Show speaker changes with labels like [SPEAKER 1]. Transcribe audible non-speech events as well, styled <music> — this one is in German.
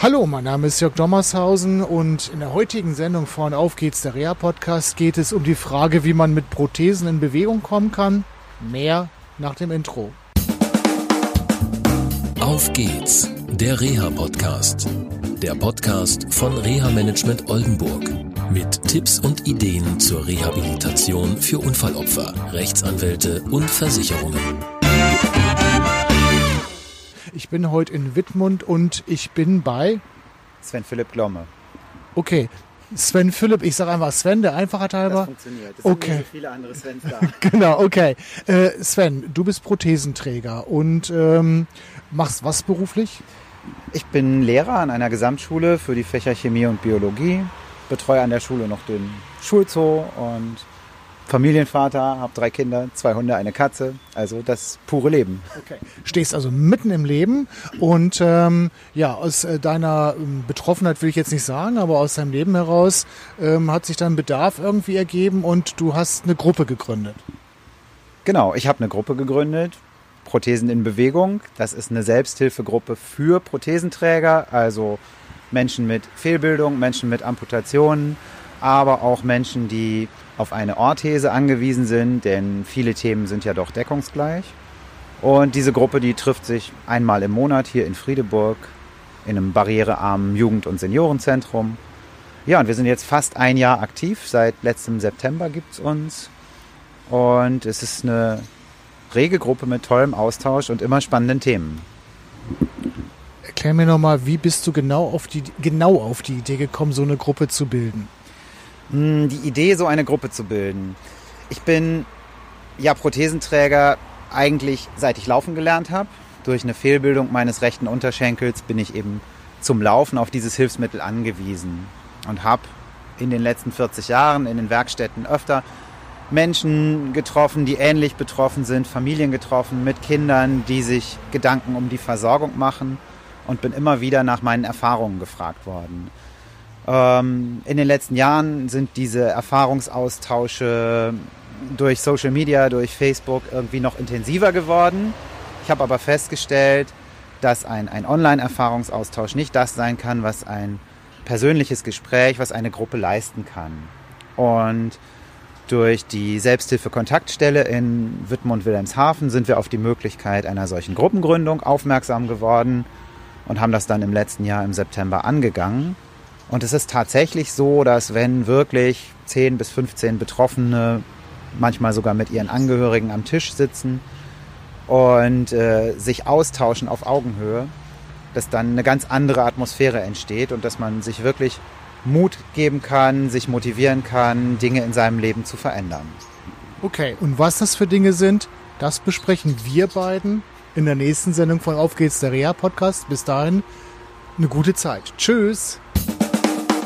[SPEAKER 1] Hallo, mein Name ist Jörg Dommershausen und in der heutigen Sendung von Auf geht's, der Reha-Podcast, geht es um die Frage, wie man mit Prothesen in Bewegung kommen kann. Mehr nach dem Intro.
[SPEAKER 2] Auf geht's, der Reha-Podcast. Der Podcast von Reha-Management Oldenburg. Mit Tipps und Ideen zur Rehabilitation für Unfallopfer, Rechtsanwälte und Versicherungen.
[SPEAKER 1] Ich bin heute in Wittmund und ich bin bei
[SPEAKER 3] Sven Philipp Glomme.
[SPEAKER 1] Okay, Sven Philipp, ich sage einfach Sven, der Einfachheit halber.
[SPEAKER 3] Das funktioniert. Es
[SPEAKER 1] Okay.
[SPEAKER 3] viele andere Svens da. <laughs>
[SPEAKER 1] Genau, okay. Äh, Sven, du bist Prothesenträger und ähm, machst was beruflich?
[SPEAKER 3] Ich bin Lehrer an einer Gesamtschule für die Fächer Chemie und Biologie, betreue an der Schule noch den Schulzoo und Familienvater, habe drei Kinder, zwei Hunde, eine Katze. Also das pure Leben.
[SPEAKER 1] Okay. Stehst also mitten im Leben und ähm, ja, aus äh, deiner ähm, Betroffenheit will ich jetzt nicht sagen, aber aus deinem Leben heraus ähm, hat sich dann Bedarf irgendwie ergeben und du hast eine Gruppe gegründet.
[SPEAKER 3] Genau, ich habe eine Gruppe gegründet, Prothesen in Bewegung. Das ist eine Selbsthilfegruppe für Prothesenträger, also Menschen mit Fehlbildung, Menschen mit Amputationen, aber auch Menschen, die auf eine Orthese angewiesen sind, denn viele Themen sind ja doch deckungsgleich. Und diese Gruppe, die trifft sich einmal im Monat hier in Friedeburg in einem barrierearmen Jugend- und Seniorenzentrum. Ja, und wir sind jetzt fast ein Jahr aktiv. Seit letztem September gibt's uns. Und es ist eine rege Gruppe mit tollem Austausch und immer spannenden Themen.
[SPEAKER 1] Erklär mir nochmal, wie bist du genau auf die genau auf die Idee gekommen, so eine Gruppe zu bilden?
[SPEAKER 3] Hm, Die Idee, so eine Gruppe zu bilden. Ich bin ja Prothesenträger eigentlich seit ich laufen gelernt habe. Durch eine Fehlbildung meines rechten Unterschenkels bin ich eben zum Laufen auf dieses Hilfsmittel angewiesen und habe in den letzten 40 Jahren in den Werkstätten öfter Menschen getroffen, die ähnlich betroffen sind, Familien getroffen mit Kindern, die sich Gedanken um die Versorgung machen und bin immer wieder nach meinen Erfahrungen gefragt worden. Ähm, in den letzten Jahren sind diese Erfahrungsaustausche durch Social Media, durch Facebook irgendwie noch intensiver geworden. Ich habe aber festgestellt, dass ein, ein Online-Erfahrungsaustausch nicht das sein kann, was ein persönliches Gespräch, was eine Gruppe leisten kann. Und durch die Selbsthilfe-Kontaktstelle in Wittmund-Wilhelmshaven sind wir auf die Möglichkeit einer solchen Gruppengründung aufmerksam geworden und haben das dann im letzten Jahr im September angegangen. Und es ist tatsächlich so, dass wenn wirklich 10 bis 15 Betroffene, manchmal sogar mit ihren Angehörigen am Tisch sitzen und äh, sich austauschen auf Augenhöhe, dass dann eine ganz andere Atmosphäre entsteht und dass man sich wirklich Mut geben kann, sich motivieren kann, Dinge in seinem Leben zu verändern.
[SPEAKER 1] Okay, und was das für Dinge sind, das besprechen wir beiden in der nächsten Sendung von Auf geht's, der Reha-Podcast. Bis dahin, eine gute Zeit. Tschüss.